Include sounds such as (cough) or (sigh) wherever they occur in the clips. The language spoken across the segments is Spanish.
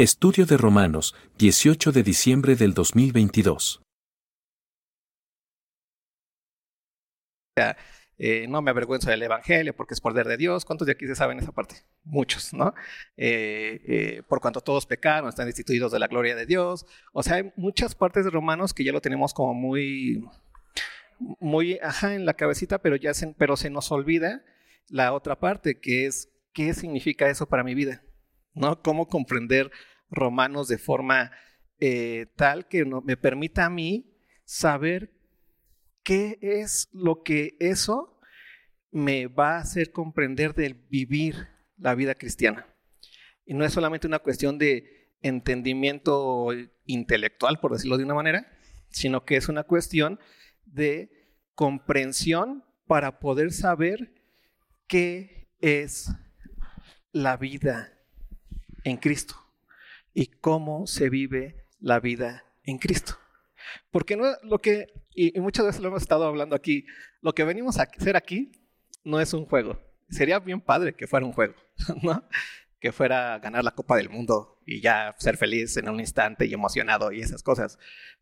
Estudio de Romanos, 18 de diciembre del 2022. Eh, no me avergüenzo del Evangelio porque es poder de Dios. ¿Cuántos de aquí se saben esa parte? Muchos, ¿no? Eh, eh, por cuanto todos pecaron, están destituidos de la gloria de Dios. O sea, hay muchas partes de Romanos que ya lo tenemos como muy, muy, ajá, en la cabecita, pero ya se, pero se nos olvida la otra parte, que es qué significa eso para mi vida, ¿no? Cómo comprender Romanos de forma eh, tal que me permita a mí saber qué es lo que eso me va a hacer comprender del vivir la vida cristiana. Y no es solamente una cuestión de entendimiento intelectual, por decirlo de una manera, sino que es una cuestión de comprensión para poder saber qué es la vida en Cristo y cómo se vive la vida en Cristo. Porque no lo que, y, muchas veces lo hemos estado hablando aquí, lo que venimos a hacer aquí no es un juego. Sería bien padre que fuera un juego, (laughs) ¿no? Que fuera ganar la Copa del Mundo y ya ser feliz en un instante y emocionado y esas cosas.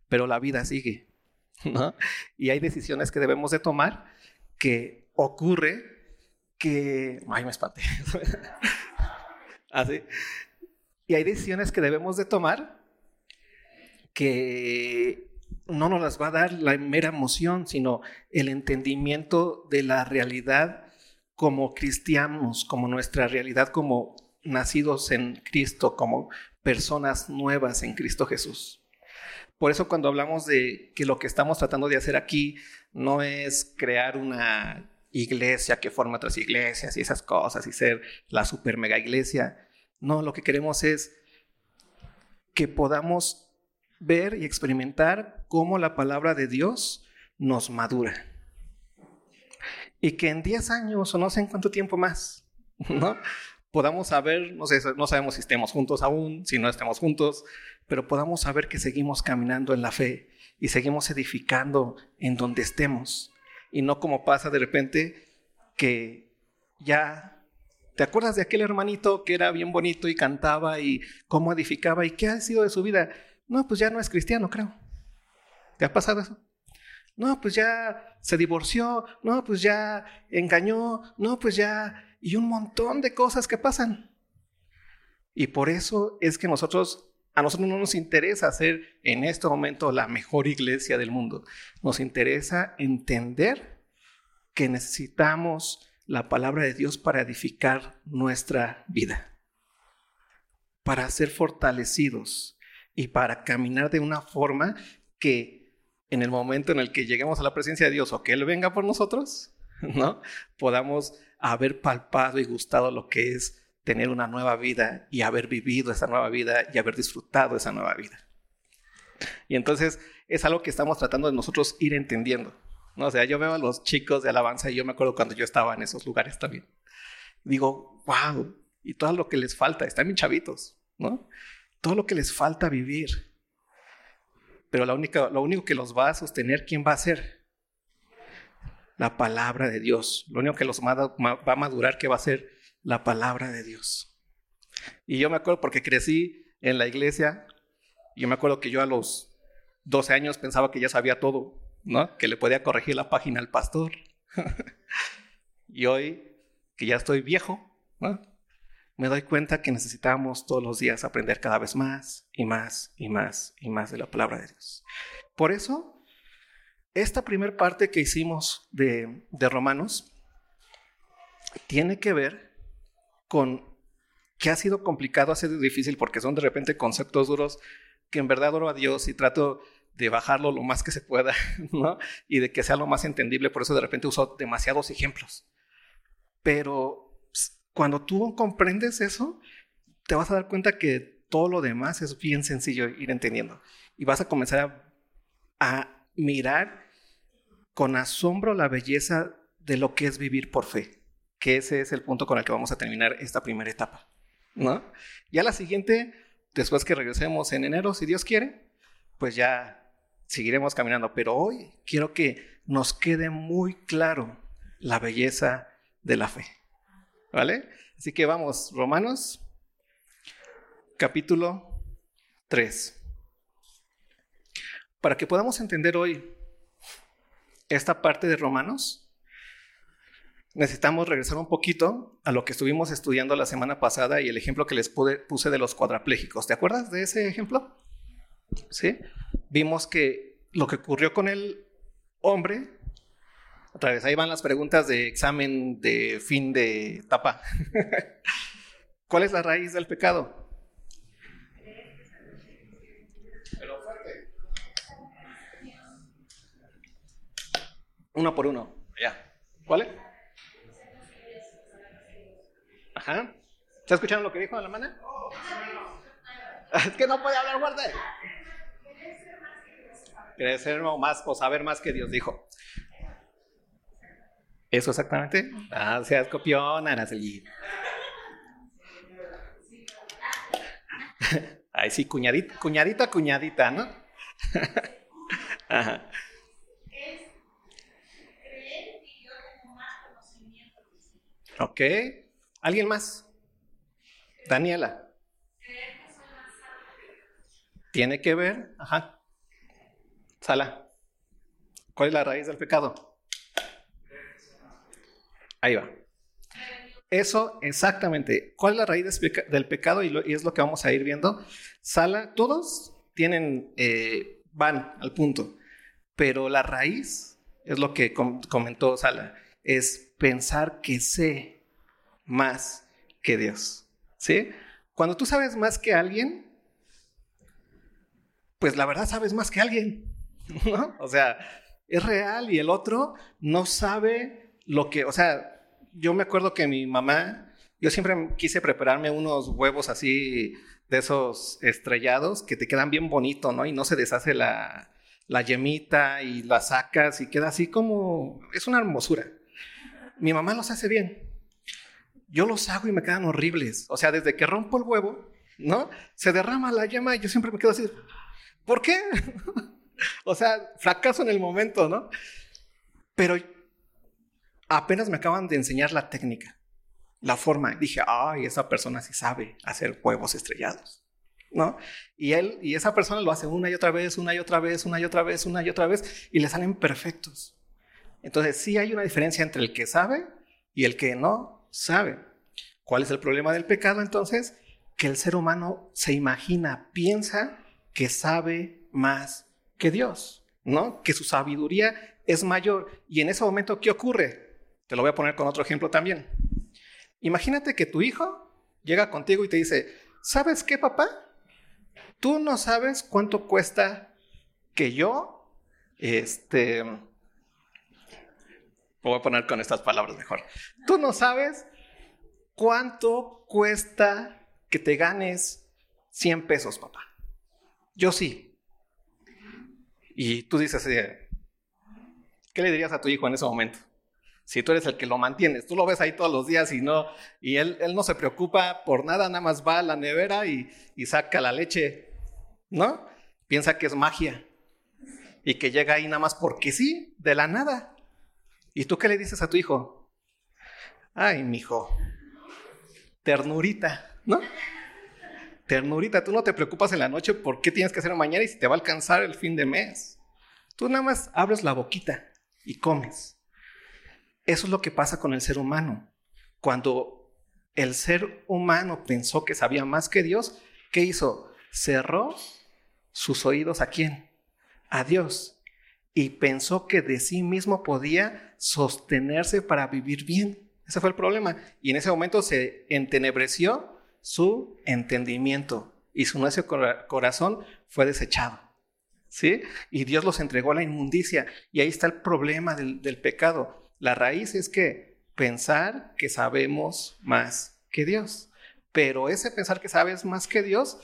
Pero la vida sigue, (laughs) ¿no? Y hay decisiones que debemos de tomar que ocurre que... Ay, me espanté. (laughs) Así. Y hay decisiones que debemos de tomar que no nos las va a dar la mera emoción, sino el entendimiento de la realidad como cristianos, como nuestra realidad como nacidos en Cristo, como personas nuevas en Cristo Jesús. Por eso cuando hablamos de que lo que estamos tratando de hacer aquí no es crear una iglesia que forma otras iglesias y esas cosas y ser la super mega iglesia, no, lo que queremos es que podamos ver y experimentar cómo la palabra de Dios nos madura. Y que en 10 años o no sé en cuánto tiempo más, (laughs) ¿no? Podamos saber, no, sé, no sabemos si estemos juntos aún, si no estemos juntos, pero podamos saber que seguimos caminando en la fe y seguimos edificando en donde estemos. Y no como pasa de repente que ya ¿Te acuerdas de aquel hermanito que era bien bonito y cantaba y cómo edificaba y qué ha sido de su vida? No, pues ya no es cristiano, creo. ¿Te ha pasado eso? No, pues ya se divorció, no, pues ya engañó, no, pues ya... Y un montón de cosas que pasan. Y por eso es que nosotros, a nosotros no nos interesa ser en este momento la mejor iglesia del mundo. Nos interesa entender que necesitamos la palabra de Dios para edificar nuestra vida, para ser fortalecidos y para caminar de una forma que en el momento en el que lleguemos a la presencia de Dios o que Él venga por nosotros, (laughs) ¿no? Podamos haber palpado y gustado lo que es tener una nueva vida y haber vivido esa nueva vida y haber disfrutado esa nueva vida. Y entonces es algo que estamos tratando de nosotros ir entendiendo. ¿No? O sea, yo veo a los chicos de alabanza y yo me acuerdo cuando yo estaba en esos lugares también. Digo, wow, y todo lo que les falta, están bien chavitos, ¿no? Todo lo que les falta vivir. Pero la única, lo único que los va a sostener, ¿quién va a ser? La palabra de Dios. Lo único que los va a madurar, ¿qué va a ser? La palabra de Dios. Y yo me acuerdo porque crecí en la iglesia, yo me acuerdo que yo a los 12 años pensaba que ya sabía todo. Que le podía corregir la página al pastor. (laughs) y hoy, que ya estoy viejo, Me doy cuenta que necesitamos todos los días aprender cada vez más y más y más y más de la palabra de Dios. Por eso, esta primera parte que hicimos de, de Romanos tiene que ver con que ha sido complicado, ha sido difícil porque son de repente conceptos duros que en verdad oro a Dios y trato de bajarlo lo más que se pueda, (laughs) ¿no? Y de que sea lo más entendible, por eso de repente uso demasiados ejemplos. Pero pues, cuando tú comprendes eso, te vas a dar cuenta que todo lo demás es bien sencillo ir entendiendo. Y vas a comenzar a, a mirar con asombro la belleza de lo que es vivir por fe, que ese es el punto con el que vamos a terminar esta primera etapa, ¿no? Ya la siguiente, después que regresemos en enero, si Dios quiere, pues ya seguiremos caminando, pero hoy quiero que nos quede muy claro la belleza de la fe. ¿Vale? Así que vamos, Romanos, capítulo 3. Para que podamos entender hoy esta parte de Romanos, necesitamos regresar un poquito a lo que estuvimos estudiando la semana pasada y el ejemplo que les puse de los cuadraplégicos. ¿Te acuerdas de ese ejemplo? ¿Sí? Vimos que lo que ocurrió con el hombre, otra vez, ahí van las preguntas de examen de fin de etapa. (laughs) ¿Cuál es la raíz del pecado? Uno por uno. Ya. ¿Cuál es? Ajá. ¿Está escuchando lo que dijo la hermana? Es que no puede hablar fuerte. Ser más o saber más que Dios dijo. ¿Eso exactamente? Gracias, copión, Araceli. (laughs) Ay, sí, cuñadita, cuñadita, cuñadita, ¿no? (laughs) Ajá. Ok. ¿Alguien más? Daniela. Tiene que ver, ajá. Sala. ¿Cuál es la raíz del pecado? Ahí va. Eso, exactamente. ¿Cuál es la raíz del pecado? Y, es lo que vamos a ir viendo. Sala, todos tienen, eh, van al punto, pero la raíz es lo que comentó Sala, es pensar que sé más que Dios. ¿Sí? Cuando tú sabes más que alguien, pues la verdad sabes más que alguien. (laughs) O sea, es real y el otro no sabe lo que, o sea, yo me acuerdo que mi mamá, yo siempre quise prepararme unos huevos así de esos estrellados que te quedan bien bonito, ¿no? Y no se deshace la, la yemita y la sacas y queda así como, es una hermosura. Mi mamá los hace bien. Yo los hago y me quedan horribles. O sea, desde que rompo el huevo, ¿no? Se derrama la yema y yo siempre me quedo así, ¿por qué? (laughs) o sea, fracaso en el momento, ¿no? Pero apenas me acaban de enseñar la técnica, la forma. Dije, ay, esa persona sí sabe hacer huevos estrellados, ¿no? Y él y esa persona lo hace una y otra vez, una y otra vez, una y otra vez, una y otra vez, y le salen perfectos. Entonces, sí hay una diferencia entre el que sabe y el que no sabe. ¿Cuál es el problema del pecado entonces? Que el ser humano se imagina, piensa que sabe más que Dios, ¿no? Que su sabiduría es mayor. Y en ese momento, ¿qué ocurre? Te lo voy a poner con otro ejemplo también. Imagínate que tu hijo llega contigo y te dice, ¿sabes qué, papá? Tú no sabes cuánto cuesta que yo, este, voy a poner con estas palabras mejor. Tú no sabes cuánto cuesta que te ganes 100 pesos, papá. Yo sí. Y tú dices, ¿qué le dirías a tu hijo en ese momento? si tú eres el que lo mantienes, tú lo ves ahí todos los días y no, y él, él no se preocupa por nada, nada más va a la nevera y, y saca la leche, ¿no? Piensa que es magia y que llega ahí nada más porque sí, de la nada. ¿Y tú qué le dices a tu hijo? Ay, mi hijo, ternurita, ¿no? Ternurita, tú no te preocupas en la noche por qué tienes que hacer mañana y si te va a alcanzar el fin de mes. Tú nada más abres la boquita y comes. Eso es lo que pasa con el ser humano. Cuando el ser humano pensó que sabía más que Dios, ¿qué hizo? Cerró sus oídos a quién? A Dios. Y pensó que de sí mismo podía sostenerse para vivir bien. Ese fue el problema. Y en ese momento se entenebreció su entendimiento y su necio corazón fue desechado. ¿Sí? Y Dios los entregó a la inmundicia. Y ahí está el problema del, del pecado. La raíz es que pensar que sabemos más que Dios. Pero ese pensar que sabes más que Dios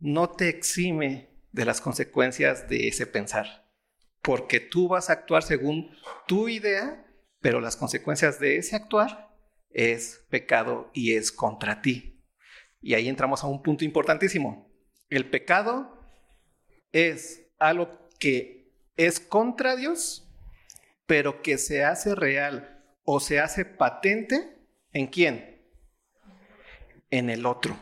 no te exime de las consecuencias de ese pensar. Porque tú vas a actuar según tu idea, pero las consecuencias de ese actuar es pecado y es contra ti. Y ahí entramos a un punto importantísimo. El pecado es algo que es contra Dios pero que se hace real o se hace patente en quién? En el otro.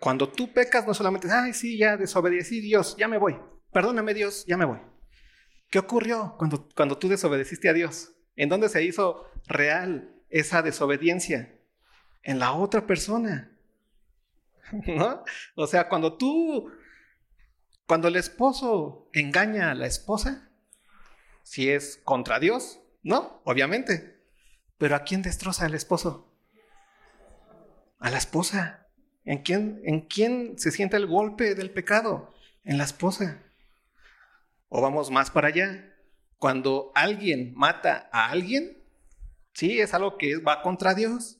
Cuando tú pecas, no solamente, ay, sí, ya desobedecí, Dios, ya me voy. Perdóname, Dios, ya me voy. ¿Qué ocurrió cuando, cuando tú desobedeciste a Dios? ¿En dónde se hizo real esa desobediencia? En la otra persona. (laughs) ¿No? O sea, cuando tú, cuando el esposo engaña a la esposa, si es contra Dios, no, obviamente. Pero ¿a quién destroza el esposo? A la esposa. ¿En quién, ¿En quién se siente el golpe del pecado? En la esposa. O vamos más para allá. Cuando alguien mata a alguien, sí, es algo que va contra Dios.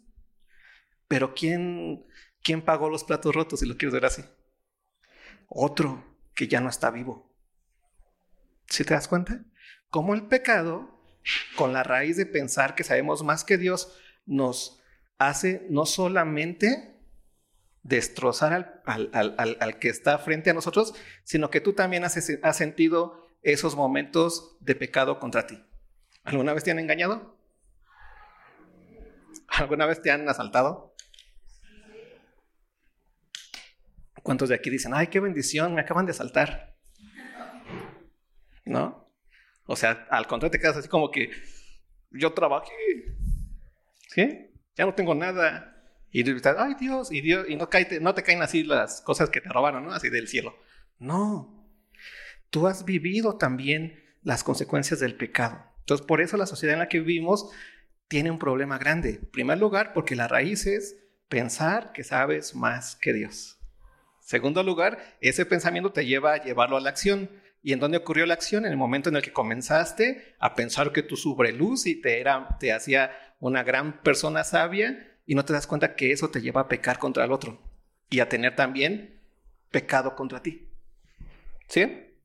Pero ¿quién, quién pagó los platos rotos, si lo quieres ver así? Otro que ya no está vivo. ¿Sí te das cuenta? Como el pecado, con la raíz de pensar que sabemos más que Dios, nos hace no solamente destrozar al, que está frente a nosotros, sino que tú también has, has sentido esos momentos de pecado contra ti. ¿Alguna vez te han engañado? ¿Alguna vez te han asaltado? ¿Cuántos de aquí dicen, ay, qué bendición, me acaban de asaltar? ¿No? O sea, al contrario, te quedas así como que yo trabajé, ¿sí? Ya no tengo nada. Y dices, ay Dios, y Dios, y no, no te caen así las cosas que te robaron, ¿no? Así del cielo. No. Tú has vivido también las consecuencias del pecado. Entonces, por eso la sociedad en la que vivimos tiene un problema grande. En primer lugar, porque la raíz es pensar que sabes más que Dios. Segundo lugar, ese pensamiento te lleva a llevarlo a la acción. ¿Y en dónde ocurrió la acción? En el momento en el que comenzaste a pensar que tú sobre luz y te, era, te hacía una gran persona sabia y no te das cuenta que eso te lleva a pecar contra el otro y a tener también pecado contra ti. ¿Sí?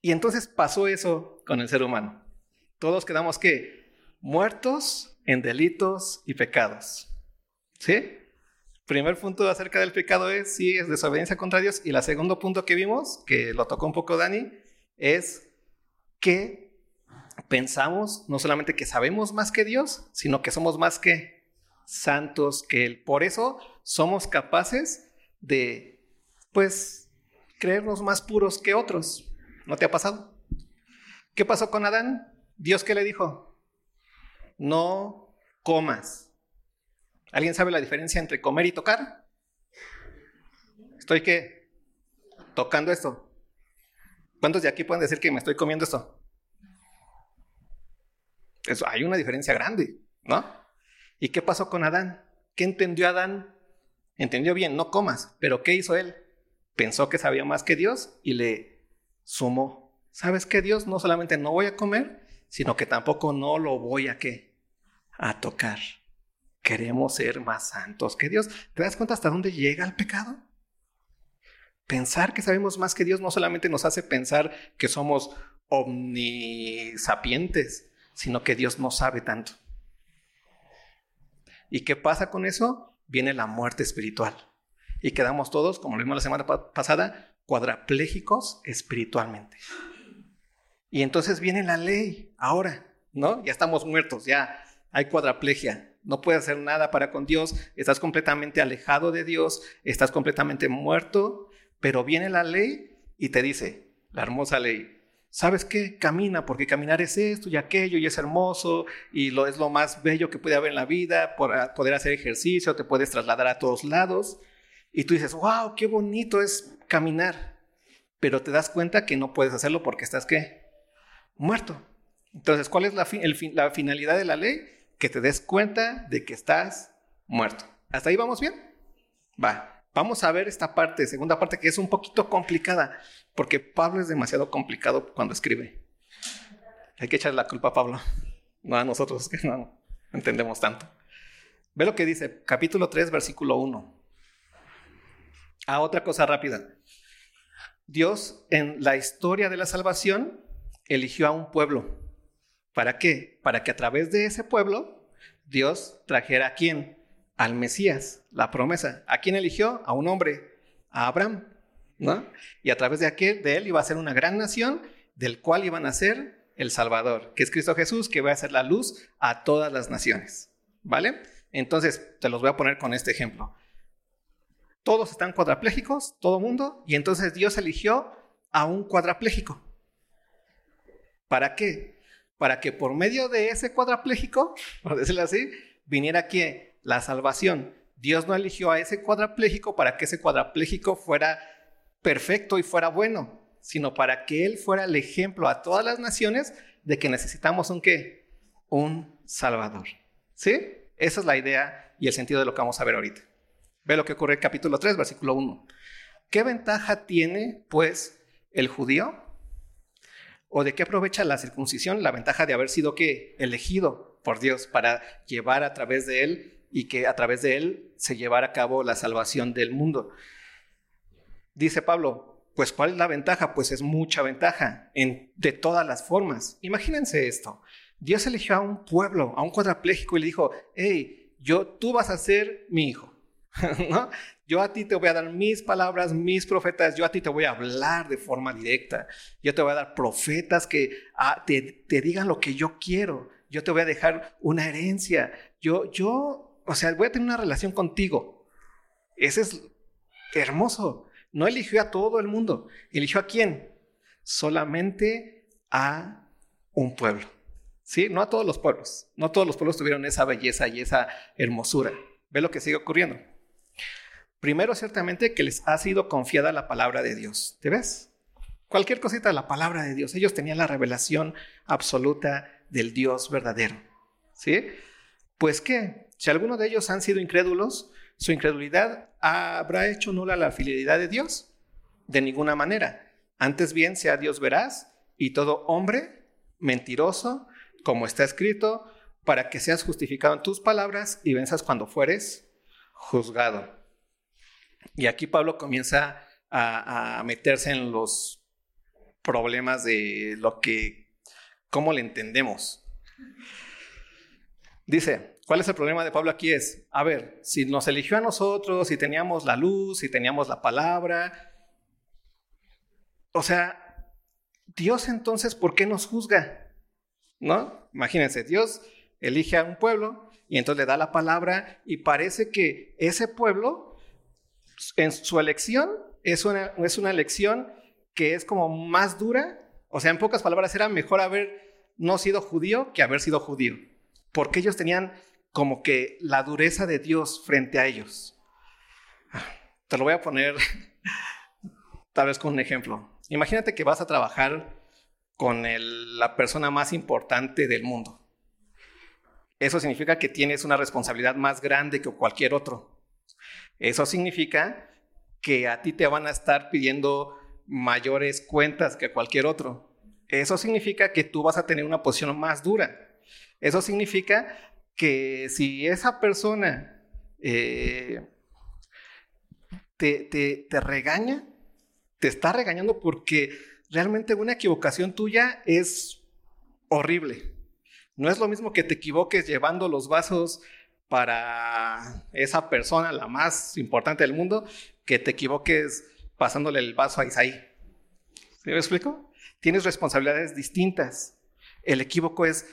Y entonces pasó eso con el ser humano. Todos quedamos que muertos en delitos y pecados. ¿Sí? Primer punto acerca del pecado es sí es desobediencia contra Dios y el segundo punto que vimos, que lo tocó un poco Dani, es que pensamos no solamente que sabemos más que Dios, sino que somos más que santos que Él. Por eso somos capaces de, pues, creernos más puros que otros. ¿No te ha pasado? ¿Qué pasó con Adán? Dios qué le dijo? No comas. ¿Alguien sabe la diferencia entre comer y tocar? ¿Estoy qué? Tocando esto. ¿Cuántos de aquí pueden decir que me estoy comiendo esto? Eso, hay una diferencia grande, ¿no? ¿Y qué pasó con Adán? ¿Qué entendió Adán? Entendió bien, no comas, pero ¿qué hizo él? Pensó que sabía más que Dios y le sumó. ¿Sabes qué Dios? No solamente no voy a comer, sino que tampoco no lo voy a qué? A tocar. Queremos ser más santos que Dios. ¿Te das cuenta hasta dónde llega el pecado? Pensar que sabemos más que Dios no solamente nos hace pensar que somos omnisapientes, sino que Dios no sabe tanto. ¿Y qué pasa con eso? Viene la muerte espiritual. Y quedamos todos, como lo vimos la semana pasada, cuadraplégicos espiritualmente. Y entonces viene la ley, ahora, ¿no? Ya estamos muertos, ya hay cuadraplegia. No puedes hacer nada para con Dios, estás completamente alejado de Dios, estás completamente muerto, pero viene la ley y te dice, la hermosa ley, ¿sabes qué? Camina, porque caminar es esto y aquello y es hermoso y lo es lo más bello que puede haber en la vida, por ah, poder hacer ejercicio, te puedes trasladar a todos lados y tú dices, wow, qué bonito es caminar, pero te das cuenta que no puedes hacerlo porque estás qué? Muerto. Entonces, ¿cuál es la, la finalidad de la ley? Que te des cuenta de que estás muerto. ¿Hasta ahí vamos bien? Va. Vamos a ver esta parte, segunda parte, que es un poquito complicada, porque Pablo es demasiado complicado cuando escribe. Hay que echarle la culpa a Pablo, no a nosotros que no entendemos tanto. Ve lo que dice, capítulo 3, versículo 1. A otra cosa rápida. Dios en la historia de la salvación eligió a un pueblo. ¿Para qué? Para que a través de ese pueblo Dios trajera a quién? al Mesías, la promesa. ¿A quién eligió? A un hombre, a Abraham, ¿no? Y a través de aquel, de él iba a ser una gran nación, del cual iban a ser el Salvador, que es Cristo Jesús, que va a ser la luz a todas las naciones, ¿vale? Entonces, te los voy a poner con este ejemplo. todos están cuadraplégicos, todo mundo, y entonces Dios eligió a un cuadrapléjico. ¿Para qué? Para que por medio de ese cuadrapléjico, (laughs) por decirlo así, viniera aquí la salvación. Dios no eligió a ese cuadrapléjico para que ese cuadrapléjico fuera perfecto y fuera bueno, sino para que él fuera el ejemplo a todas las naciones de que necesitamos un qué? Un Salvador. ¿Sí? Esa es la idea y el sentido de lo que vamos a ver ahorita. Ve lo que ocurre en capítulo 3, versículo 1. ¿Qué ventaja tiene, pues, el judío? ¿O de qué aprovecha la circuncisión? La ventaja de haber sido que elegido por Dios para llevar a través de él y que a través de él se llevara a cabo la salvación del mundo. Dice Pablo, pues ¿cuál es la ventaja? Pues es mucha ventaja en, de todas las formas. Imagínense esto. Dios eligió a un pueblo, a un cuadrapléjico y le dijo, hey, yo, tú vas a ser mi hijo. (laughs) ¿No? Yo a ti te voy a dar mis palabras, mis profetas, yo a ti te voy a hablar de forma directa. Yo te voy a dar profetas que ah, te, digan lo que yo quiero. Yo te voy a dejar una herencia. Yo, yo, o sea, voy a tener una relación contigo. Ese es hermoso. No eligió a todo el mundo. ¿Eligió a quién? Solamente a un pueblo. ¿Sí? No a todos los pueblos. No todos los pueblos tuvieron esa belleza y esa hermosura. Ve lo que sigue ocurriendo. Primero, ciertamente, que les ha sido confiada la palabra de Dios. ¿Te ves? Cualquier cosita de la palabra de Dios. Ellos tenían la revelación absoluta del Dios verdadero. ¿Sí? Pues qué, si alguno de ellos han sido incrédulos, su incredulidad habrá hecho nula la fidelidad de Dios. De ninguna manera. Antes bien, sea Dios veraz y todo hombre mentiroso, como está escrito, para que seas justificado en tus palabras y venzas cuando fueres juzgado. Y aquí Pablo comienza a, meterse en los problemas de lo que, cómo le entendemos. Dice, ¿cuál es el problema de Pablo aquí? Es, a ver, si nos eligió a nosotros, si teníamos la luz, si teníamos la palabra, o sea, Dios entonces, ¿por qué nos juzga? ¿No? Imagínense, Dios elige a un pueblo y entonces le da la palabra y parece que ese pueblo en su elección es una, es una elección que es como más dura. O sea, en pocas palabras, era mejor haber no sido judío que haber sido judío. Porque ellos tenían como que la dureza de Dios frente a ellos. Te lo voy a poner (laughs) tal vez con un ejemplo. Imagínate que vas a trabajar con la persona más importante del mundo. Eso significa que tienes una responsabilidad más grande que cualquier otro. Eso significa que a ti te van a estar pidiendo mayores cuentas que cualquier otro. Eso significa que tú vas a tener una posición más dura. Eso significa que si esa persona eh, te, te regaña, te está regañando porque realmente una equivocación tuya es horrible. No es lo mismo que te equivoques llevando los vasos para esa persona, la más importante del mundo, que te equivoques pasándole el vaso a Isaí. ¿Sí me explico? Tienes responsabilidades distintas. El equívoco es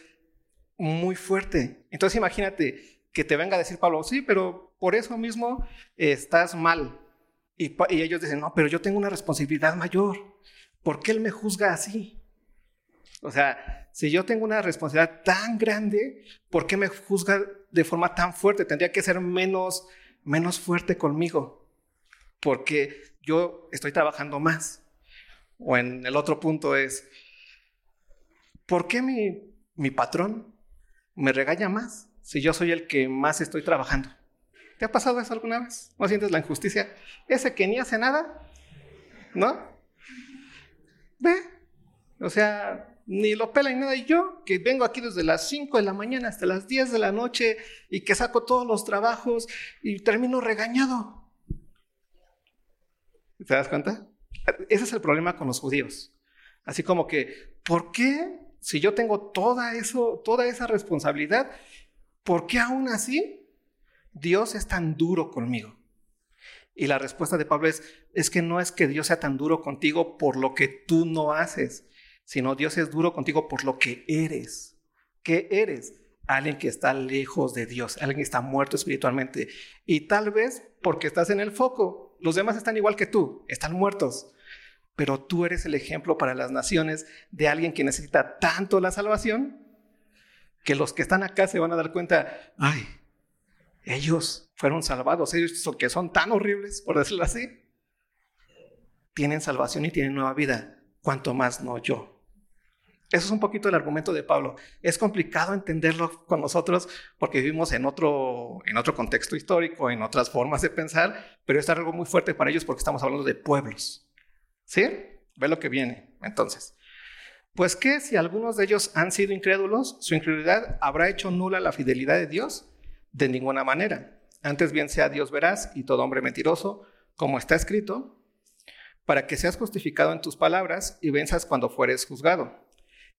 muy fuerte. Entonces imagínate que te venga a decir Pablo, sí, pero por eso mismo estás mal. Y, y ellos dicen, no, pero yo tengo una responsabilidad mayor. ¿Por qué él me juzga así? O sea, si yo tengo una responsabilidad tan grande, ¿por qué me juzga de forma tan fuerte? Tendría que ser menos, menos fuerte conmigo, porque yo estoy trabajando más. O en el otro punto es, ¿por qué mi, mi patrón me regaña más si yo soy el que más estoy trabajando? ¿Te ha pasado eso alguna vez? ¿No sientes la injusticia? Ese que ni hace nada, ¿no? Ve, o sea, ni lo pela ni nada. Y yo, que vengo aquí desde las 5 de la mañana hasta las 10 de la noche y que saco todos los trabajos y termino regañado. ¿Te das cuenta? Ese es el problema con los judíos. Así como que, ¿por qué si yo tengo toda, eso, toda esa responsabilidad, ¿por qué aún así Dios es tan duro conmigo? Y la respuesta de Pablo es, es que no es que Dios sea tan duro contigo por lo que tú no haces, sino Dios es duro contigo por lo que eres. ¿Qué eres? alguien que está lejos de Dios, alguien que está muerto espiritualmente. Y tal vez porque estás en el foco, los demás están igual que tú, están muertos. Pero tú eres el ejemplo para las naciones de alguien que necesita tanto la salvación que los que están acá se van a dar cuenta, ay, ellos fueron salvados, ellos que son tan horribles, por decirlo así, tienen salvación y tienen nueva vida, cuanto más no yo. Eso es un poquito el argumento de Pablo. Es complicado entenderlo con nosotros porque vivimos en otro, en otro contexto histórico, en otras formas de pensar, pero es algo muy fuerte para ellos porque estamos hablando de pueblos. ¿Sí? Ve lo que viene. Entonces, pues que si algunos de ellos han sido incrédulos, su incredulidad habrá hecho nula la fidelidad de Dios? De ninguna manera. Antes bien sea Dios veraz y todo hombre mentiroso, como está escrito, para que seas justificado en tus palabras y venzas cuando fueres juzgado.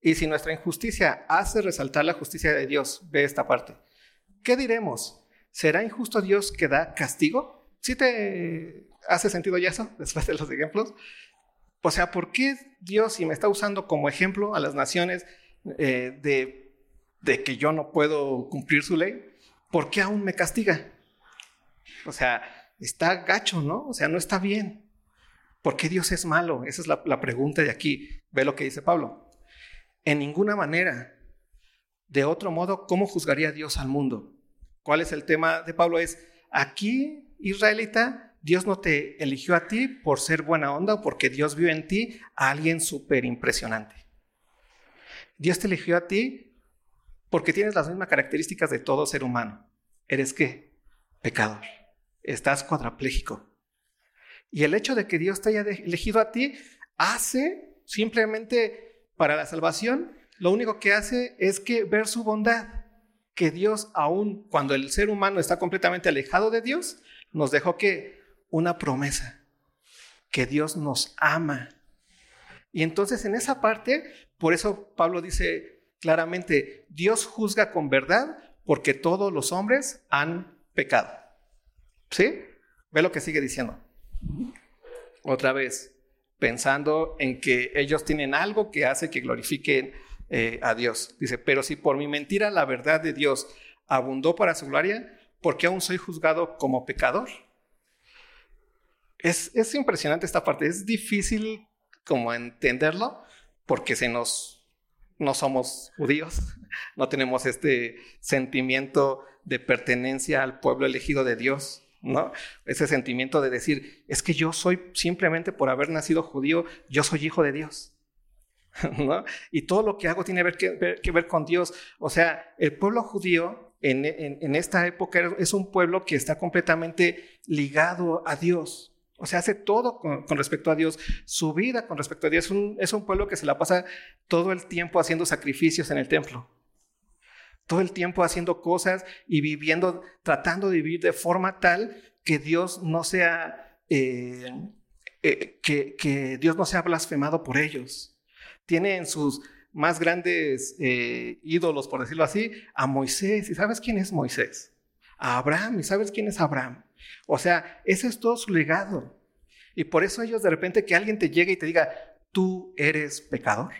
Y si nuestra injusticia hace resaltar la justicia de Dios, ve esta parte. ¿Qué diremos? ¿Será injusto Dios que da castigo? ¿Sí te hace sentido ya eso (laughs) después de los ejemplos? O sea, ¿por qué Dios, si me está usando como ejemplo a las naciones eh, de, de que yo no puedo cumplir su ley, ¿por qué aún me castiga? O sea, está gacho, ¿no? O sea, no está bien. ¿Por qué Dios es malo? Esa es la, la pregunta de aquí. Ve lo que dice Pablo. En ninguna manera. De otro modo, ¿cómo juzgaría Dios al mundo? ¿Cuál es el tema de Pablo? Es, aquí, israelita, Dios no te eligió a ti por ser buena onda o porque Dios vio en ti a alguien súper impresionante. Dios te eligió a ti porque tienes las mismas características de todo ser humano. ¿Eres qué? Pecador. Estás cuadraplégico. Y el hecho de que Dios te haya elegido a ti hace simplemente para la salvación, lo único que hace es que ver su bondad, que Dios aún cuando el ser humano está completamente alejado de Dios, nos dejó que una promesa, que Dios nos ama. Y entonces en esa parte, por eso Pablo dice claramente, Dios juzga con verdad porque todos los hombres han pecado. ¿Sí? Ve lo que sigue diciendo. Otra vez, pensando en que ellos tienen algo que hace que glorifiquen eh, a Dios. Dice, pero si por mi mentira la verdad de Dios abundó para su gloria, ¿por qué aún soy juzgado como pecador? Es, es impresionante esta parte, es difícil como entenderlo porque se nos, no somos judíos, (laughs) no tenemos este sentimiento de pertenencia al pueblo elegido de Dios. ¿No? Ese sentimiento de decir, es que yo soy simplemente por haber nacido judío, yo soy hijo de Dios. (laughs) Y todo lo que hago tiene que ver, con Dios. O sea, el pueblo judío en, esta época es un pueblo que está completamente ligado a Dios. O sea, hace todo con, respecto a Dios. Su vida con respecto a Dios es un pueblo que se la pasa todo el tiempo haciendo sacrificios en el templo todo el tiempo haciendo cosas y viviendo, tratando de vivir de forma tal que Dios no sea, eh, eh, que, Dios no sea blasfemado por ellos. Tiene en sus más grandes eh, ídolos, por decirlo así, a Moisés. ¿Y sabes quién es Moisés? A Abraham. ¿Y sabes quién es Abraham? O sea, ese es todo su legado. Y por eso ellos de repente que alguien te llegue y te diga, tú eres pecador.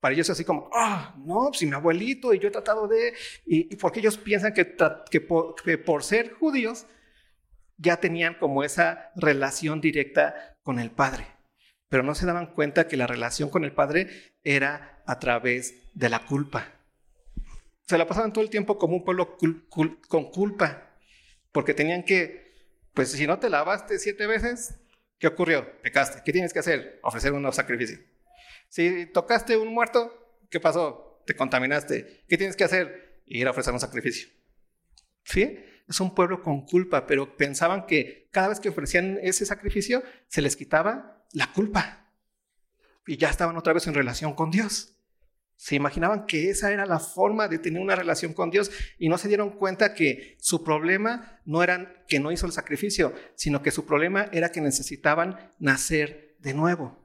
Para ellos es así como, ah, no, si pues, mi abuelito y yo he tratado de, y, porque ellos piensan que, que, por, ser judíos ya tenían como esa relación directa con el Padre, pero no se daban cuenta que la relación con el Padre era a través de la culpa. Se la pasaban todo el tiempo como un pueblo con culpa, porque tenían que, pues si no te lavaste siete veces, ¿qué ocurrió? Pecaste. ¿Qué tienes que hacer? Ofrecer un sacrificio. Si tocaste un muerto, ¿qué pasó? Te contaminaste. ¿Qué tienes que hacer? Ir a ofrecer un sacrificio. ¿Sí? Es un pueblo con culpa, pero pensaban que cada vez que ofrecían ese sacrificio, se les quitaba la culpa. Y ya estaban otra vez en relación con Dios. Se imaginaban que esa era la forma de tener una relación con Dios y no se dieron cuenta que su problema no era que no hizo el sacrificio, sino que su problema era que necesitaban nacer de nuevo.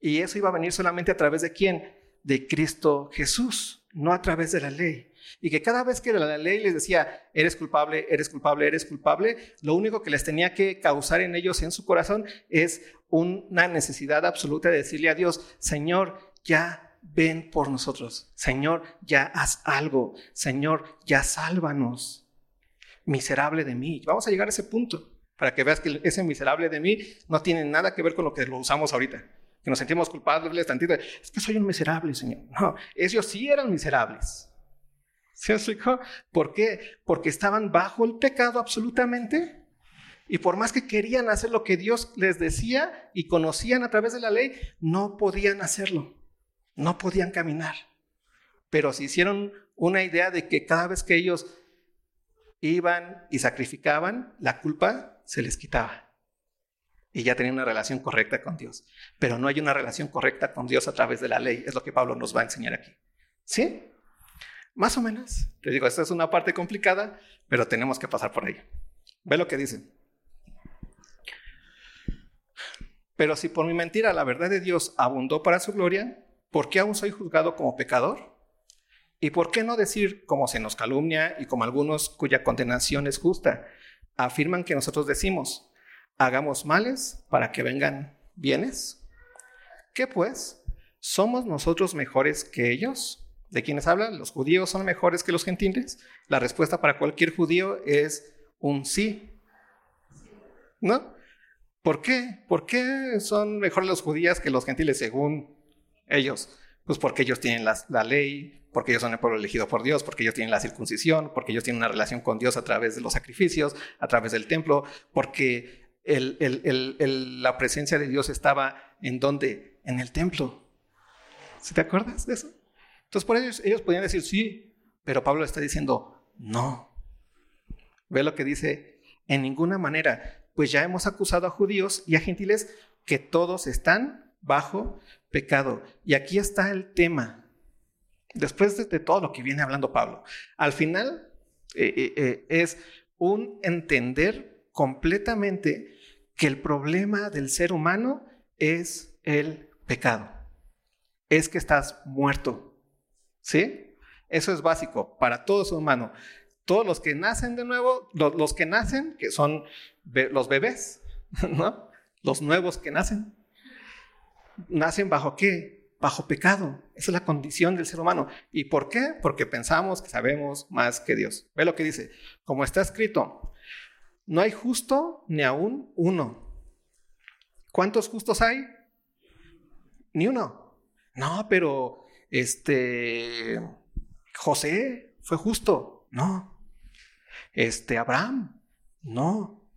Y eso iba a venir solamente a través de quién? De Cristo Jesús, no a través de la ley. Y que cada vez que la ley les decía, eres culpable, eres culpable, eres culpable, lo único que les tenía que causar en ellos, en su corazón, es una necesidad absoluta de decirle a Dios, Señor, ya ven por nosotros. Señor, ya haz algo. Señor, ya sálvanos. Miserable de mí. Vamos a llegar a ese punto para que veas que ese miserable de mí no tiene nada que ver con lo que lo usamos ahorita. Que nos sentimos culpables tantito. Es que soy un miserable, Señor. No, ellos sí eran miserables. ¿Se explicó? ¿Por qué? Porque estaban bajo el pecado absolutamente. Y por más que querían hacer lo que Dios les decía y conocían a través de la ley, no podían hacerlo. No podían caminar. Pero se hicieron una idea de que cada vez que ellos iban y sacrificaban, la culpa se les quitaba. Y ya tenían una relación correcta con Dios. Pero no hay una relación correcta con Dios a través de la ley. Es lo que Pablo nos va a enseñar aquí. ¿Sí? Más o menos. Te digo, esta es una parte complicada, pero tenemos que pasar por ahí. Ve lo que dice. Pero si por mi mentira la verdad de Dios abundó para su gloria, ¿por qué aún soy juzgado como pecador? ¿Y por qué no decir, como se nos calumnia y como algunos cuya condenación es justa, afirman que nosotros decimos, hagamos males para que vengan bienes? ¿Qué pues? ¿Somos nosotros mejores que ellos? ¿De quiénes hablan? ¿Los judíos son mejores que los gentiles? La respuesta para cualquier judío es un sí. ¿No? ¿Por qué? ¿Por qué son mejores los judíos que los gentiles según ellos? Pues porque ellos tienen la, ley, porque ellos son el pueblo elegido por Dios, porque ellos tienen la circuncisión, porque ellos tienen una relación con Dios a través de los sacrificios, a través del templo, porque la presencia de Dios estaba en donde? En el templo. ¿Sí te acuerdas de eso? Entonces, por ellos, ellos podían decir sí, pero Pablo está diciendo no. Ve lo que dice, en ninguna manera, pues ya hemos acusado a judíos y a gentiles que todos están bajo pecado. Y aquí está el tema. Después de, todo lo que viene hablando Pablo, al final eh, eh, eh, es un entender completamente que el problema del ser humano es el pecado. Es que estás muerto ¿Sí? Eso es básico para todo ser humano. Todos los que nacen de nuevo, los, que nacen, que son los bebés, (laughs) ¿no? Los nuevos que nacen, nacen bajo qué? Bajo pecado. Esa es la condición del ser humano. ¿Y por qué? Porque pensamos que sabemos más que Dios. Ve lo que dice. Como está escrito, no hay justo ni aún uno. ¿Cuántos justos hay? Ni uno. No, pero este, José fue justo, no. Este, Abraham, no.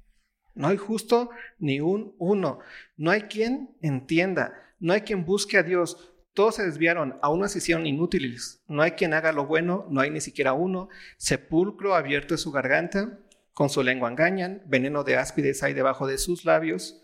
No hay justo ni un uno. No hay quien entienda. No hay quien busque a Dios. Todos se desviaron, a unas hicieron inútiles. No hay quien haga lo bueno, no hay ni siquiera uno. Sepulcro abierto es su garganta, con su lengua engañan, veneno de áspides hay debajo de sus labios.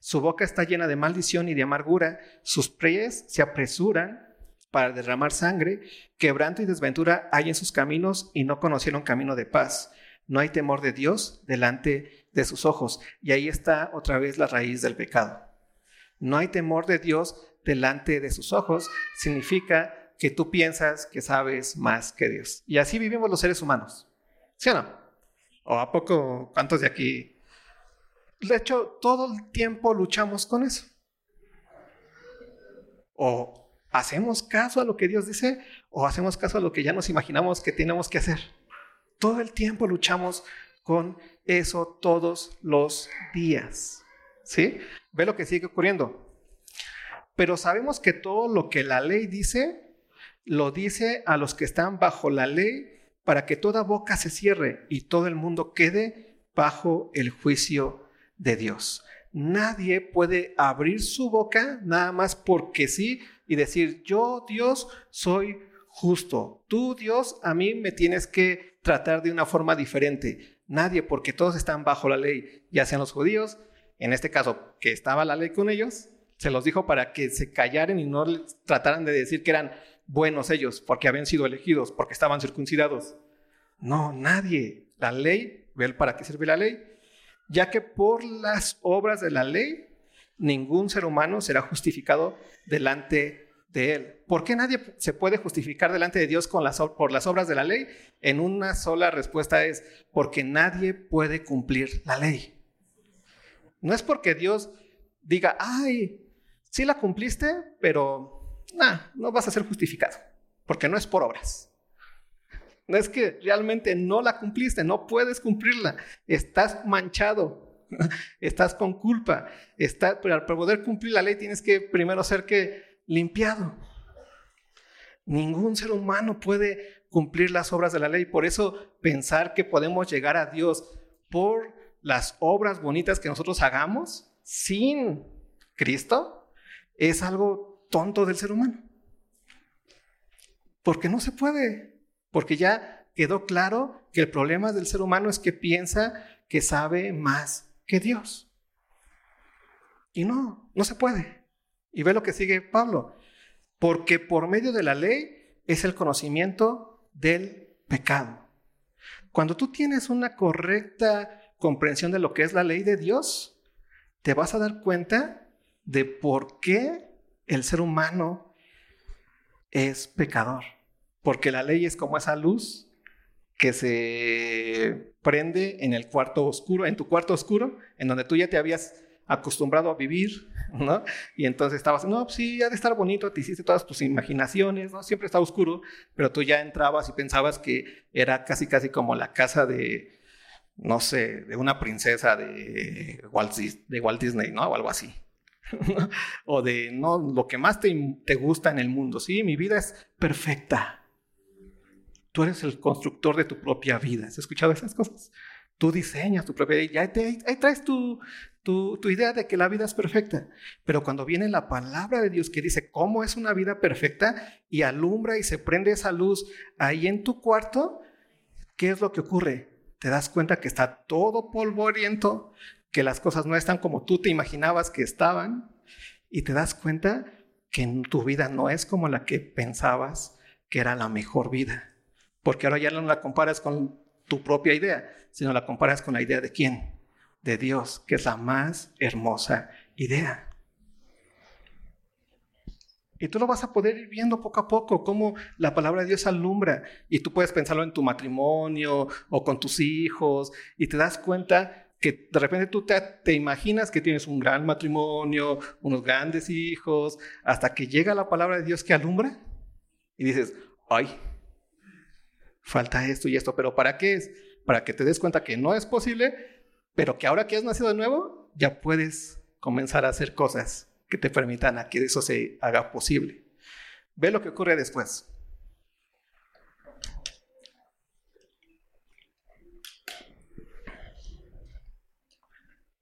Su boca está llena de maldición y de amargura, sus pies se apresuran para derramar sangre, quebranto y desventura hay en sus caminos y no conocieron camino de paz. No hay temor de Dios delante de sus ojos. Y ahí está otra vez la raíz del pecado. No hay temor de Dios delante de sus ojos significa que tú piensas que sabes más que Dios. Y así vivimos los seres humanos. ¿Sí o no? ¿O a poco cuántos de aquí? De hecho, todo el tiempo luchamos con eso. O ¿Hacemos caso a lo que Dios dice o hacemos caso a lo que ya nos imaginamos que tenemos que hacer? Todo el tiempo luchamos con eso todos los días. ¿Sí? Ve lo que sigue ocurriendo. Pero sabemos que todo lo que la ley dice, lo dice a los que están bajo la ley para que toda boca se cierre y todo el mundo quede bajo el juicio de Dios. Nadie puede abrir su boca nada más porque sí y decir, yo Dios soy justo. Tú Dios a mí me tienes que tratar de una forma diferente. Nadie, porque todos están bajo la ley, ya sean los judíos, en este caso que estaba la ley con ellos, se los dijo para que se callaran y no trataran de decir que eran buenos ellos, porque habían sido elegidos, porque estaban circuncidados. No, nadie. La ley, ¿ve para qué sirve la ley? ya que por las obras de la ley ningún ser humano será justificado delante de él. ¿Por qué nadie se puede justificar delante de Dios con las, por las obras de la ley? En una sola respuesta es porque nadie puede cumplir la ley. No es porque Dios diga, ay, sí la cumpliste, pero no vas a ser justificado, porque no es por obras. No es que realmente no la cumpliste, no puedes cumplirla. Estás manchado, (laughs) estás con culpa. Está, pero para poder cumplir la ley tienes que primero ser que limpiado. Ningún ser humano puede cumplir las obras de la ley. Por eso pensar que podemos llegar a Dios por las obras bonitas que nosotros hagamos sin Cristo es algo tonto del ser humano. Porque no se puede. Porque ya quedó claro que el problema del ser humano es que piensa que sabe más que Dios. Y no, no se puede. Y ve lo que sigue Pablo. Porque por medio de la ley es el conocimiento del pecado. Cuando tú tienes una correcta comprensión de lo que es la ley de Dios, te vas a dar cuenta de por qué el ser humano es pecador. Porque la ley es como esa luz que se prende en el cuarto oscuro, en tu cuarto oscuro, en donde tú ya te habías acostumbrado a vivir, ¿no? Y entonces estabas, no, pues sí, ha de estar bonito, te hiciste todas tus imaginaciones, ¿no? Siempre está oscuro, pero tú ya entrabas y pensabas que era casi, casi como la casa de, no sé, de una princesa de Walt, de Walt Disney, ¿no? O algo así. (laughs) o de, no, lo que más te, te gusta en el mundo, ¿sí? Mi vida es perfecta. Tú eres el constructor de tu propia vida. ¿Has escuchado esas cosas? Tú diseñas tu propia vida. Ahí, ahí traes tu, tu, tu, idea de que la vida es perfecta. Pero cuando viene la palabra de Dios que dice cómo es una vida perfecta y alumbra y se prende esa luz ahí en tu cuarto, ¿qué es lo que ocurre? Te das cuenta que está todo polvoriento, que las cosas no están como tú te imaginabas que estaban y te das cuenta que tu vida no es como la que pensabas que era la mejor vida. Porque ahora ya no la comparas con tu propia idea, sino la comparas con la idea de quién? De Dios, que es la más hermosa idea. Y tú lo vas a poder ir viendo poco a poco, cómo la palabra de Dios alumbra. Y tú puedes pensarlo en tu matrimonio o con tus hijos y te das cuenta que de repente tú te, imaginas que tienes un gran matrimonio, unos grandes hijos, hasta que llega la palabra de Dios que alumbra y dices, ay, falta esto y esto, pero ¿para qué es? Para que te des cuenta que no es posible, pero que ahora que has nacido de nuevo, ya puedes comenzar a hacer cosas que te permitan a que eso se haga posible. Ve lo que ocurre después.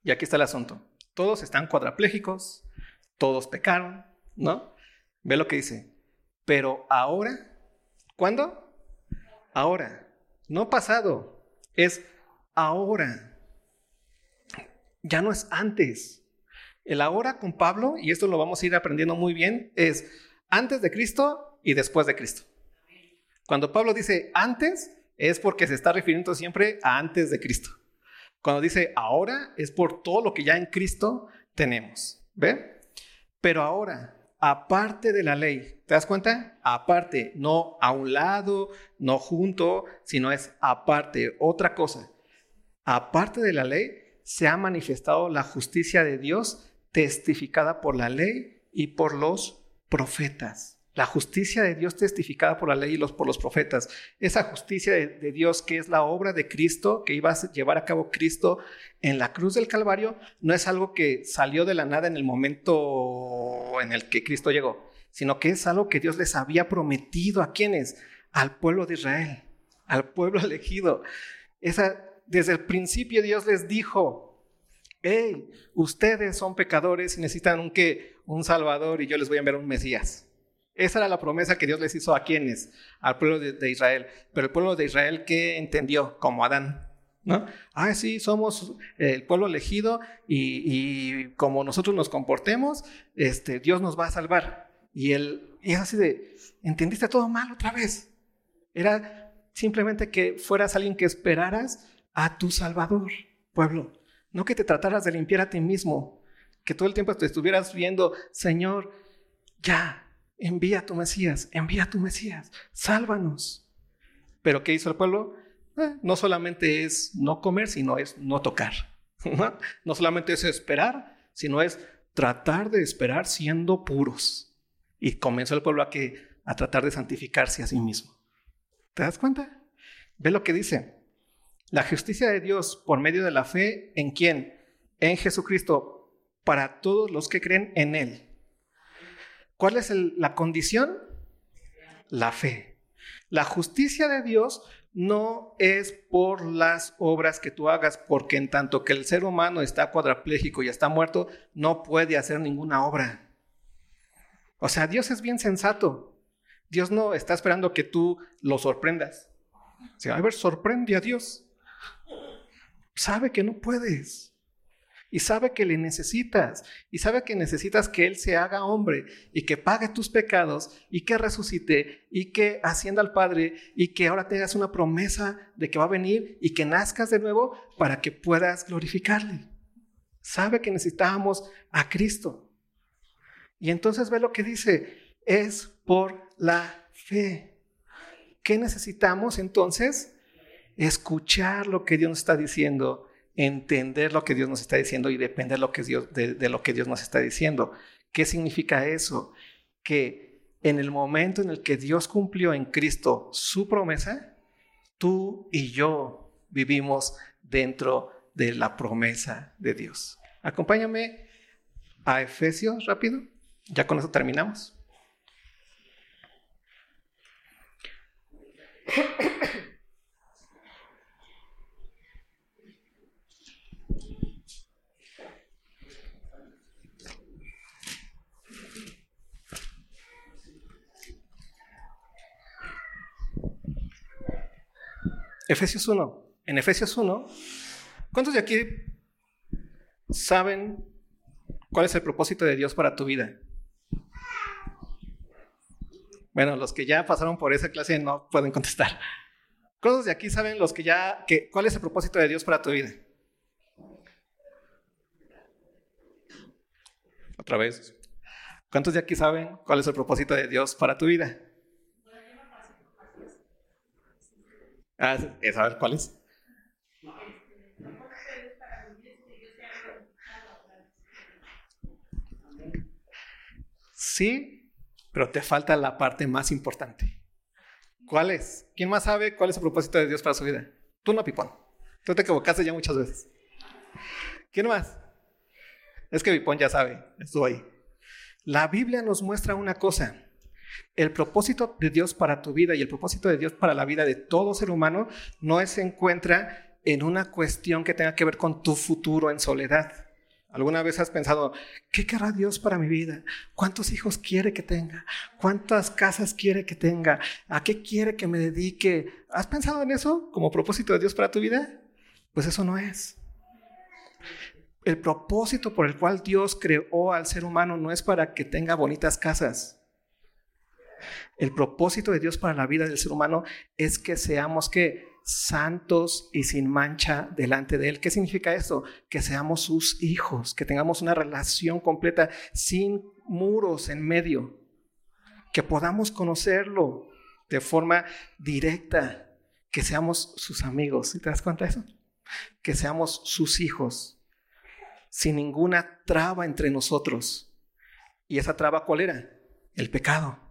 Y aquí está el asunto. Todos están cuadraplégicos, todos pecaron, ¿no? Ve lo que dice. Pero ahora, ¿cuándo? ahora, no pasado, es ahora. Ya no es antes. El ahora con Pablo, y esto lo vamos a ir aprendiendo muy bien, es antes de Cristo y después de Cristo. Cuando Pablo dice antes, es porque se está refiriendo siempre a antes de Cristo. Cuando dice ahora, es por todo lo que ya en Cristo tenemos. ¿Ve? Pero ahora, aparte de la ley. ¿Te das cuenta? Aparte, no a un lado, no junto, sino es aparte, otra cosa. Aparte de la ley, se ha manifestado la justicia de Dios testificada por la ley y por los profetas. La justicia de Dios testificada por la ley y por los profetas. Esa justicia de, Dios que es la obra de Cristo, que iba a llevar a cabo Cristo en la cruz del Calvario, no es algo que salió de la nada en el momento en el que Cristo llegó, sino que es algo que Dios les había prometido a quienes, al pueblo de Israel, al pueblo (laughs) elegido. Esa, desde el principio Dios les dijo, hey, ustedes son pecadores y necesitan un, un Salvador y yo les voy a enviar un Mesías. Esa era la promesa que Dios les hizo a quienes, al pueblo de, Israel. Pero el pueblo de Israel, ¿qué entendió? Como Adán. ¿No? Ah, sí, somos el pueblo elegido y, como nosotros nos comportemos, este, Dios nos va a salvar. Y él y es así de, entendiste todo mal otra vez. Era simplemente que fueras alguien que esperaras a tu Salvador, pueblo. No que te trataras de limpiar a ti mismo, que todo el tiempo te estuvieras viendo, Señor, ya, envía a tu Mesías, envía a tu Mesías, sálvanos. Pero ¿qué hizo el pueblo? Eh, no solamente es no comer, sino es no tocar. (laughs) no solamente es esperar, sino es tratar de esperar siendo puros. Y comenzó el pueblo a, que, a tratar de santificarse a sí mismo. ¿Te das cuenta? Ve lo que dice. La justicia de Dios por medio de la fe en quién? En Jesucristo, para todos los que creen en Él. ¿Cuál es la condición? La fe. La justicia de Dios no es por las obras que tú hagas, porque en tanto que el ser humano está cuadraplégico y está muerto, no puede hacer ninguna obra. O sea, Dios es bien sensato. Dios no está esperando que tú lo sorprendas. O a ver, sorprende a Dios. Sabe que no puedes. Y sabe que le necesitas. Y sabe que necesitas que Él se haga hombre y que pague tus pecados y que resucite y que ascienda al Padre y que ahora tengas una promesa de que va a venir y que nazcas de nuevo para que puedas glorificarle. Sabe que necesitamos a Cristo. Y entonces ve lo que dice, es por la fe. ¿Qué necesitamos entonces? Escuchar lo que Dios está diciendo, entender lo que Dios nos está diciendo y depender de, de lo que Dios nos está diciendo. ¿Qué significa eso? Que en el momento en el que Dios cumplió en Cristo su promesa, tú y yo vivimos dentro de la promesa de Dios. Acompáñame a Efesios rápido. Ya con eso terminamos. Efesios 1. En Efesios 1, ¿cuántos de aquí saben cuál es el propósito de Dios para tu vida? Bueno, los que ya pasaron por esa clase no pueden contestar. ¿Cuántos de aquí saben los que ya, que, cuál es el propósito de Dios para tu vida? Otra vez. ¿Cuántos de aquí saben cuál es el propósito de Dios para tu vida? Ah, es a cuál es. Sí, pero te falta la parte más importante. ¿Cuál es? ¿Quién más sabe cuál es el propósito de Dios para su vida? Tú no, Pipón. Tú te equivocaste ya muchas veces. ¿Quién más? Es que Pipón ya sabe, estuvo ahí. La Biblia nos muestra una cosa. El propósito de Dios para tu vida y el propósito de Dios para la vida de todo ser humano no se encuentra en una cuestión que tenga que ver con tu futuro en soledad. ¿Alguna vez has pensado, ¿qué querrá Dios para mi vida? ¿Cuántos hijos quiere que tenga? ¿Cuántas casas quiere que tenga? ¿A qué quiere que me dedique? ¿Has pensado en eso como propósito de Dios para tu vida? Pues eso no es. El propósito por el cual Dios creó al ser humano no es para que tenga bonitas casas. El propósito de Dios para la vida del ser humano es que seamos que santos y sin mancha delante de Él. ¿Qué significa eso? Que seamos sus hijos, que tengamos una relación completa sin muros en medio, que podamos conocerlo de forma directa, que seamos sus amigos. ¿Te das cuenta de eso? Que seamos sus hijos, sin ninguna traba entre nosotros. ¿Y esa traba cuál era? El pecado.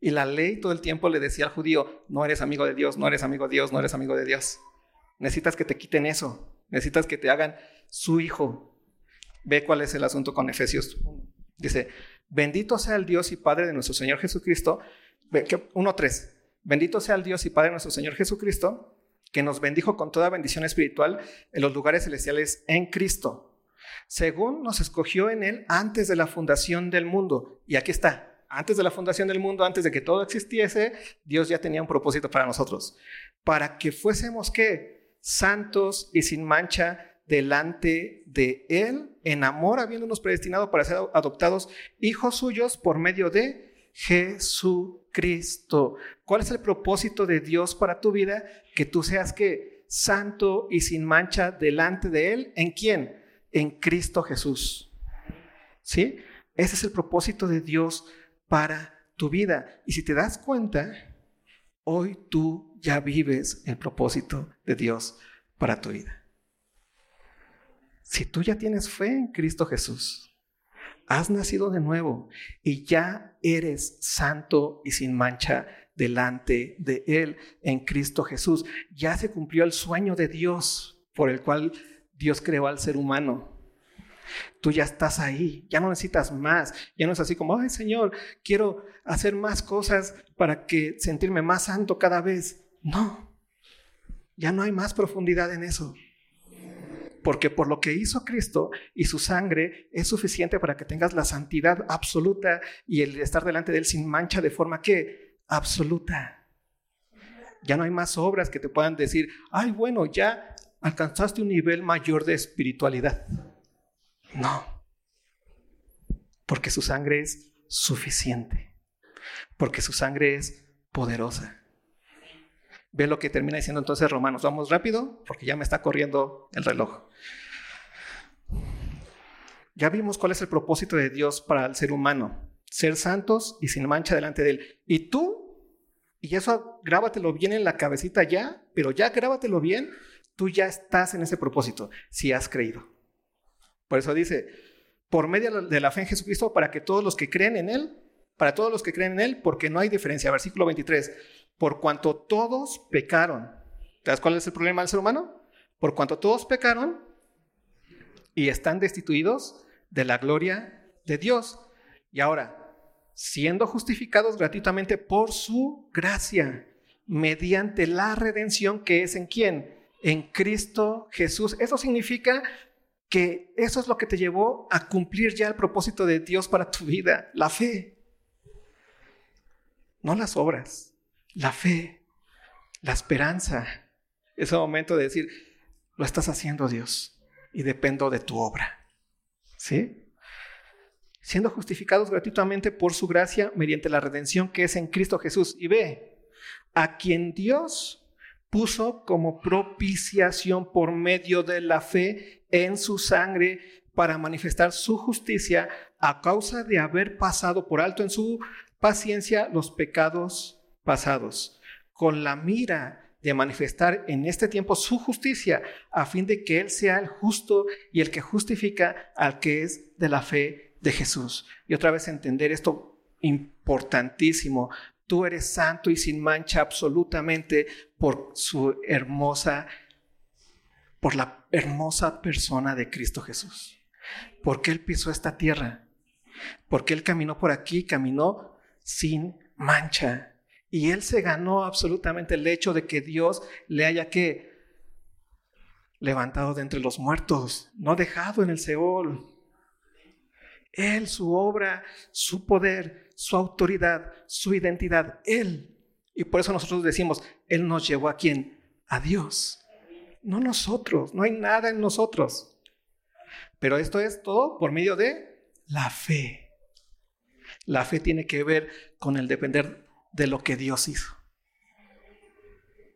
Y la ley todo el tiempo le decía al judío, no eres amigo de Dios, no eres amigo de Dios, no eres amigo de Dios. Necesitas que te quiten eso, necesitas que te hagan su hijo. Ve cuál es el asunto con Efesios Dice, bendito sea el Dios y Padre de nuestro Señor Jesucristo. 1.3. Bendito sea el Dios y Padre de nuestro Señor Jesucristo, que nos bendijo con toda bendición espiritual en los lugares celestiales en Cristo, según nos escogió en Él antes de la fundación del mundo. Y aquí está, antes de la fundación del mundo, antes de que todo existiese, Dios ya tenía un propósito para nosotros. Para que fuésemos qué? Santos y sin mancha delante de Él, en amor, habiéndonos predestinado para ser adoptados hijos suyos por medio de Jesucristo. ¿Cuál es el propósito de Dios para tu vida? Que tú seas que santo y sin mancha delante de Él. ¿En quién? En Cristo Jesús. ¿Sí? Ese es el propósito de Dios para tu vida. Y si te das cuenta, hoy tú ya vives el propósito de Dios para tu vida. Si tú ya tienes fe en Cristo Jesús, has nacido de nuevo y ya eres santo y sin mancha delante de Él en Cristo Jesús. Ya se cumplió el sueño de Dios por el cual Dios creó al ser humano. Tú ya estás ahí, ya no necesitas más, ya no es así como, ay Señor, quiero hacer más cosas para que sentirme más santo cada vez. No, ya no hay más profundidad en eso. Porque por lo que hizo Cristo y su sangre es suficiente para que tengas la santidad absoluta y el estar delante de Él sin mancha de forma que absoluta. Ya no hay más obras que te puedan decir, ay, bueno, ya alcanzaste un nivel mayor de espiritualidad. No, porque su sangre es suficiente, porque su sangre es poderosa. Ve lo que termina diciendo entonces Romanos. Vamos rápido, porque ya me está corriendo el reloj. Ya vimos cuál es el propósito de Dios para el ser humano. Ser santos y sin mancha delante de Él. Y tú, y eso grábatelo bien en la cabecita ya, pero ya grábatelo bien, tú ya estás en ese propósito, si has creído. Por eso dice, por medio de la fe en Jesucristo, para que todos los que creen en Él, para todos los que creen en Él, porque no hay diferencia. Versículo 23, por cuanto todos pecaron. ¿Sabes cuál es el problema del ser humano? Por cuanto todos pecaron y están destituidos de la gloria de Dios. Y ahora, siendo justificados gratuitamente por su gracia, mediante la redención que es en quién? En Cristo Jesús. Eso significa que eso es lo que te llevó a cumplir ya el propósito de Dios para tu vida, la fe, no las obras, la fe, la esperanza. Ese momento de decir, lo estás haciendo Dios y dependo de tu obra. ¿Sí? Siendo justificados gratuitamente por su gracia mediante la redención que es en Cristo Jesús. Y ve, a quien Dios puso como propiciación por medio de la fe en su sangre para manifestar su justicia a causa de haber pasado por alto en su paciencia los pecados pasados, con la mira de manifestar en este tiempo su justicia, a fin de que Él sea el justo y el que justifica al que es de la fe de Jesús. Y otra vez entender esto importantísimo. Tú eres santo y sin mancha absolutamente por su hermosa por la hermosa persona de Cristo Jesús. Porque Él pisó esta tierra. Porque Él caminó por aquí, caminó sin mancha. Y Él se ganó absolutamente el hecho de que Dios le haya que levantado de entre los muertos, no dejado en el Seol. Él, su obra, su poder, su autoridad, su identidad, Él. Y por eso nosotros decimos, Él nos llevó a quién? A Dios no nosotros, no hay nada en nosotros. Pero esto es todo por medio de la fe. La fe tiene que ver con el depender de lo que Dios hizo.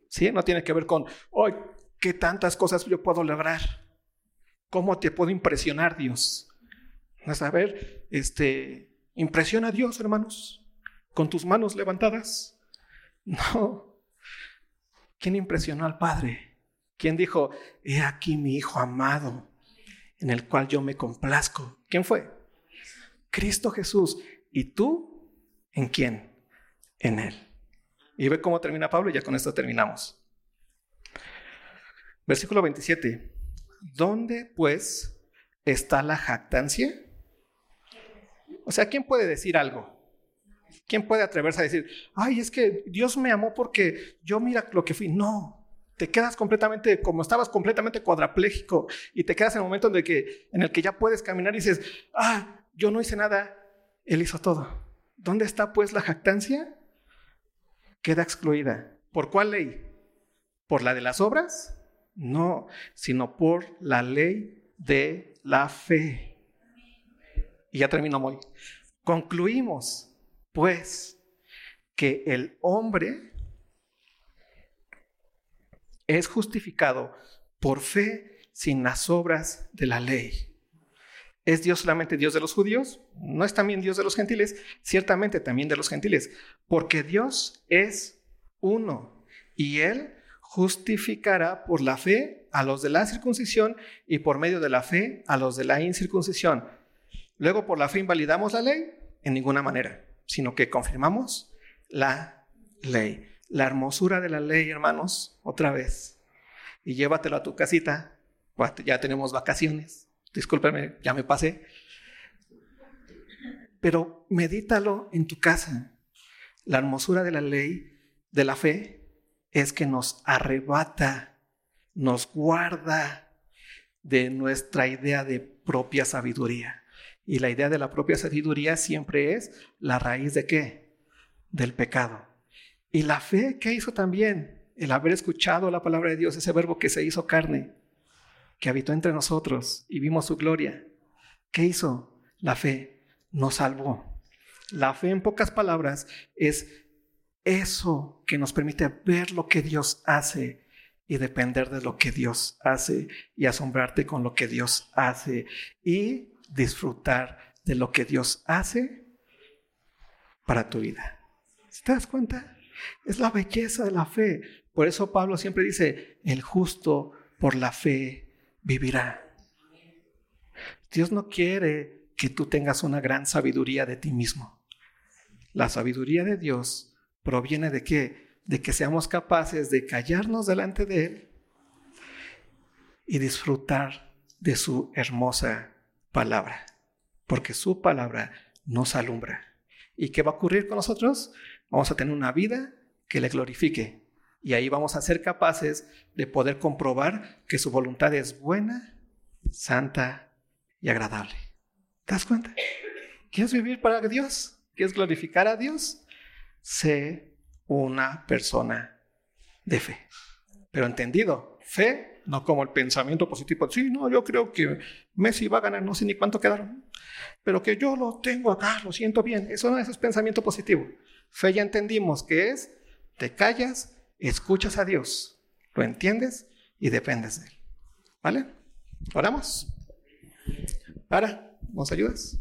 ¿Sí? No tiene que ver con, hoy, qué tantas cosas yo puedo lograr. ¿Cómo te puedo impresionar, Dios? A ver, este, impresiona a Dios, hermanos, con tus manos levantadas. (laughs) No. ¿Quién impresionó al Padre? ¿Quién dijo, he aquí mi Hijo amado, en el cual yo me complazco? ¿Quién fue? Cristo Jesús. ¿Y tú? ¿En quién? En Él. Y ve cómo termina Pablo y ya con esto terminamos. Versículo 27. ¿Dónde pues está la jactancia? O sea, ¿quién puede decir algo? ¿Quién puede atreverse a decir, ay, es que Dios me amó porque yo mira lo que fui? No, te quedas completamente, como estabas completamente cuadraplégico y te quedas en el momento en el que, en el que ya puedes caminar y dices, ah, yo no hice nada, Él hizo todo. ¿Dónde está pues la jactancia? Queda excluida. ¿Por cuál ley? ¿Por la de las obras? No, sino por la ley de la fe. Y ya termino muy. Concluimos, pues, que el hombre es justificado por fe sin las obras de la ley. ¿Es Dios solamente Dios de los judíos? ¿No es también Dios de los gentiles? Ciertamente también de los gentiles, porque Dios es uno y Él justificará por la fe a los de la circuncisión y por medio de la fe a los de la incircuncisión. Luego, por la fe invalidamos la ley en ninguna manera, sino que confirmamos la ley. La hermosura de la ley, hermanos, otra vez. Y llévatelo a tu casita. Ya tenemos vacaciones. Discúlpeme, ya me pasé. Pero medítalo en tu casa. La hermosura de la ley, de la fe, es que nos arrebata, nos guarda de nuestra idea de propia sabiduría. Y la idea de la propia sabiduría siempre es la raíz de qué? Del pecado. Y la fe, ¿qué hizo también? El haber escuchado la palabra de Dios, ese verbo que se hizo carne, que habitó entre nosotros y vimos su gloria. ¿Qué hizo? La fe nos salvó. La fe, en pocas palabras, es eso que nos permite ver lo que Dios hace y depender de lo que Dios hace y asombrarte con lo que Dios hace y disfrutar de lo que Dios hace para tu vida. ¿Te das cuenta? Es la belleza de la fe. Por eso Pablo siempre dice, el justo por la fe vivirá. Dios no quiere que tú tengas una gran sabiduría de ti mismo. La sabiduría de Dios proviene de qué? De que seamos capaces de callarnos delante de Él y disfrutar de su hermosa palabra, porque su palabra nos alumbra. ¿Y qué va a ocurrir con nosotros? Vamos a tener una vida que le glorifique. Y ahí vamos a ser capaces de poder comprobar que su voluntad es buena, santa y agradable. ¿Te das cuenta? ¿Quieres vivir para Dios? ¿Quieres glorificar a Dios? Sé una persona de fe. Pero entendido, fe, no como el pensamiento positivo. Sí, no, yo creo que Messi va a ganar, no sé ni cuánto quedaron. Pero que yo lo tengo acá, lo siento bien. Eso no es pensamiento positivo. Fe ya entendimos que es, te callas, escuchas a Dios, lo entiendes y dependes de Él. ¿Vale? Oramos. Para, ¿nos ayudas?